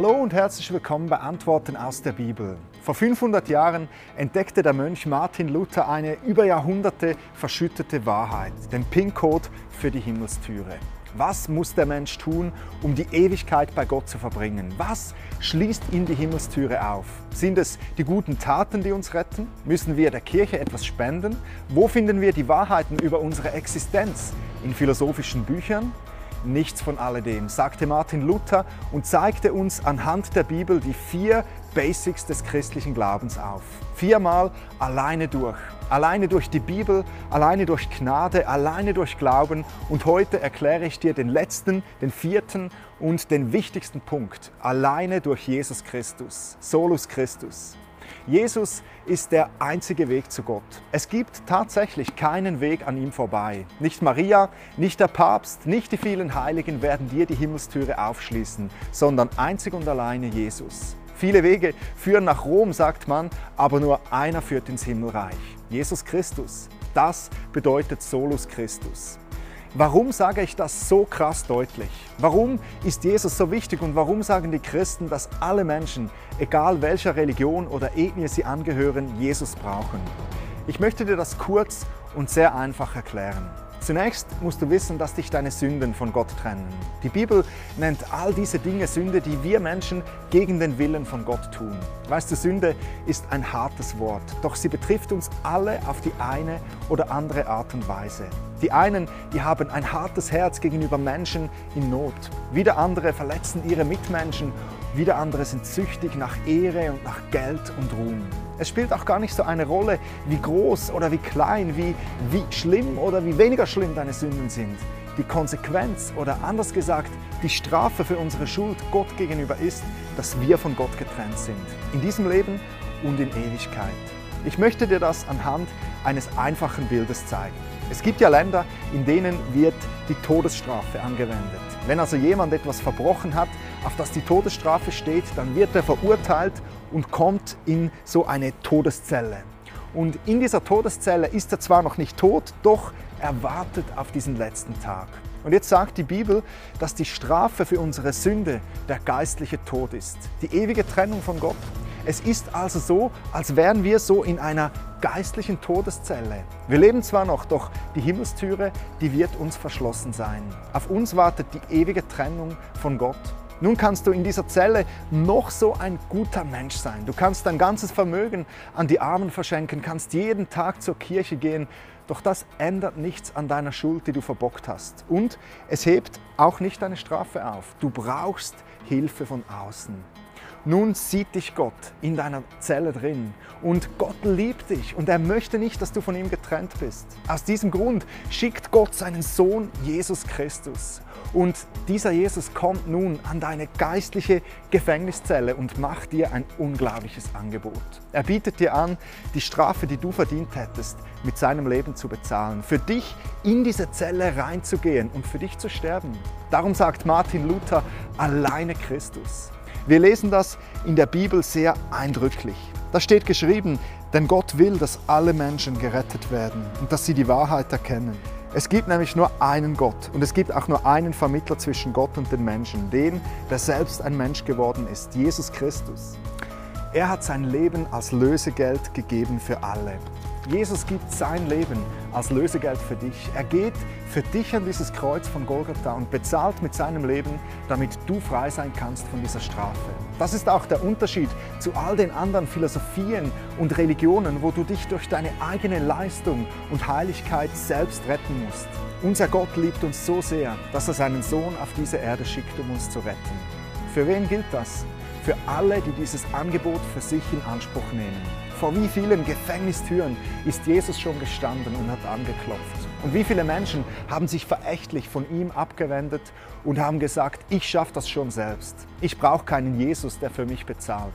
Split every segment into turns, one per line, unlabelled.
Hallo und herzlich willkommen bei Antworten aus der Bibel. Vor 500 Jahren entdeckte der Mönch Martin Luther eine über Jahrhunderte verschüttete Wahrheit, den PIN-Code für die Himmelstüre. Was muss der Mensch tun, um die Ewigkeit bei Gott zu verbringen? Was schließt ihm die Himmelstüre auf? Sind es die guten Taten, die uns retten? Müssen wir der Kirche etwas spenden? Wo finden wir die Wahrheiten über unsere Existenz? In philosophischen Büchern? Nichts von alledem, sagte Martin Luther und zeigte uns anhand der Bibel die vier Basics des christlichen Glaubens auf. Viermal alleine durch. Alleine durch die Bibel, alleine durch Gnade, alleine durch Glauben. Und heute erkläre ich dir den letzten, den vierten und den wichtigsten Punkt. Alleine durch Jesus Christus. Solus Christus. Jesus ist der einzige Weg zu Gott. Es gibt tatsächlich keinen Weg an ihm vorbei. Nicht Maria, nicht der Papst, nicht die vielen Heiligen werden dir die Himmelstüre aufschließen, sondern einzig und alleine Jesus. Viele Wege führen nach Rom, sagt man, aber nur einer führt ins Himmelreich. Jesus Christus. Das bedeutet Solus Christus. Warum sage ich das so krass deutlich? Warum ist Jesus so wichtig und warum sagen die Christen, dass alle Menschen, egal welcher Religion oder Ethnie sie angehören, Jesus brauchen? Ich möchte dir das kurz und sehr einfach erklären. Zunächst musst du wissen, dass dich deine Sünden von Gott trennen. Die Bibel nennt all diese Dinge Sünde, die wir Menschen gegen den Willen von Gott tun. Weißt du, Sünde ist ein hartes Wort, doch sie betrifft uns alle auf die eine oder andere Art und Weise. Die einen, die haben ein hartes Herz gegenüber Menschen in Not. Wieder andere verletzen ihre Mitmenschen. Wieder andere sind süchtig nach Ehre und nach Geld und Ruhm. Es spielt auch gar nicht so eine Rolle, wie groß oder wie klein, wie, wie schlimm oder wie weniger schlimm deine Sünden sind. Die Konsequenz oder anders gesagt, die Strafe für unsere Schuld Gott gegenüber ist, dass wir von Gott getrennt sind. In diesem Leben und in Ewigkeit. Ich möchte dir das anhand eines einfachen Bildes zeigen. Es gibt ja Länder, in denen wird die Todesstrafe angewendet. Wenn also jemand etwas verbrochen hat, auf das die Todesstrafe steht, dann wird er verurteilt und kommt in so eine Todeszelle. Und in dieser Todeszelle ist er zwar noch nicht tot, doch er wartet auf diesen letzten Tag. Und jetzt sagt die Bibel, dass die Strafe für unsere Sünde der geistliche Tod ist, die ewige Trennung von Gott. Es ist also so, als wären wir so in einer geistlichen Todeszelle. Wir leben zwar noch, doch die Himmelstüre, die wird uns verschlossen sein. Auf uns wartet die ewige Trennung von Gott. Nun kannst du in dieser Zelle noch so ein guter Mensch sein. Du kannst dein ganzes Vermögen an die Armen verschenken, kannst jeden Tag zur Kirche gehen, doch das ändert nichts an deiner Schuld, die du verbockt hast. Und es hebt auch nicht deine Strafe auf. Du brauchst Hilfe von außen. Nun sieht dich Gott in deiner Zelle drin und Gott liebt dich und er möchte nicht, dass du von ihm getrennt bist. Aus diesem Grund schickt Gott seinen Sohn Jesus Christus. Und dieser Jesus kommt nun an deine geistliche Gefängniszelle und macht dir ein unglaubliches Angebot. Er bietet dir an, die Strafe, die du verdient hättest, mit seinem Leben zu bezahlen, für dich in diese Zelle reinzugehen und für dich zu sterben. Darum sagt Martin Luther, alleine Christus. Wir lesen das in der Bibel sehr eindrücklich. Da steht geschrieben, denn Gott will, dass alle Menschen gerettet werden und dass sie die Wahrheit erkennen. Es gibt nämlich nur einen Gott und es gibt auch nur einen Vermittler zwischen Gott und den Menschen, den, der selbst ein Mensch geworden ist, Jesus Christus. Er hat sein Leben als Lösegeld gegeben für alle. Jesus gibt sein Leben als Lösegeld für dich. Er geht für dich an dieses Kreuz von Golgatha und bezahlt mit seinem Leben, damit du frei sein kannst von dieser Strafe. Das ist auch der Unterschied zu all den anderen Philosophien und Religionen, wo du dich durch deine eigene Leistung und Heiligkeit selbst retten musst. Unser Gott liebt uns so sehr, dass er seinen Sohn auf diese Erde schickt, um uns zu retten. Für wen gilt das? Für alle, die dieses Angebot für sich in Anspruch nehmen. Vor wie vielen Gefängnistüren ist Jesus schon gestanden und hat angeklopft? Und wie viele Menschen haben sich verächtlich von ihm abgewendet und haben gesagt, ich schaffe das schon selbst. Ich brauche keinen Jesus, der für mich bezahlt.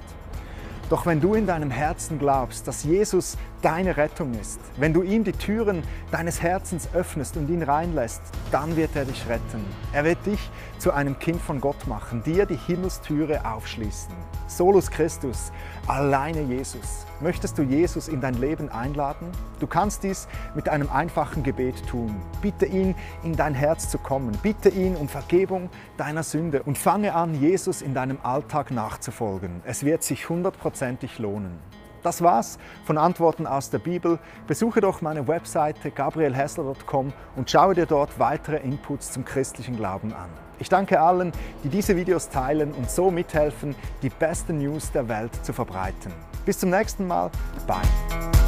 Doch wenn du in deinem Herzen glaubst, dass Jesus deine Rettung ist. Wenn du ihm die Türen deines Herzens öffnest und ihn reinlässt, dann wird er dich retten. Er wird dich zu einem Kind von Gott machen, dir die Himmelstüre aufschließen. Solus Christus, alleine Jesus. Möchtest du Jesus in dein Leben einladen? Du kannst dies mit einem einfachen Gebet tun. Bitte ihn, in dein Herz zu kommen. Bitte ihn um Vergebung deiner Sünde und fange an, Jesus in deinem Alltag nachzufolgen. Es wird sich hundertprozentig lohnen. Das war's von Antworten aus der Bibel. Besuche doch meine Webseite gabrielhessler.com und schaue dir dort weitere Inputs zum christlichen Glauben an. Ich danke allen, die diese Videos teilen und so mithelfen, die besten News der Welt zu verbreiten. Bis zum nächsten Mal. Bye.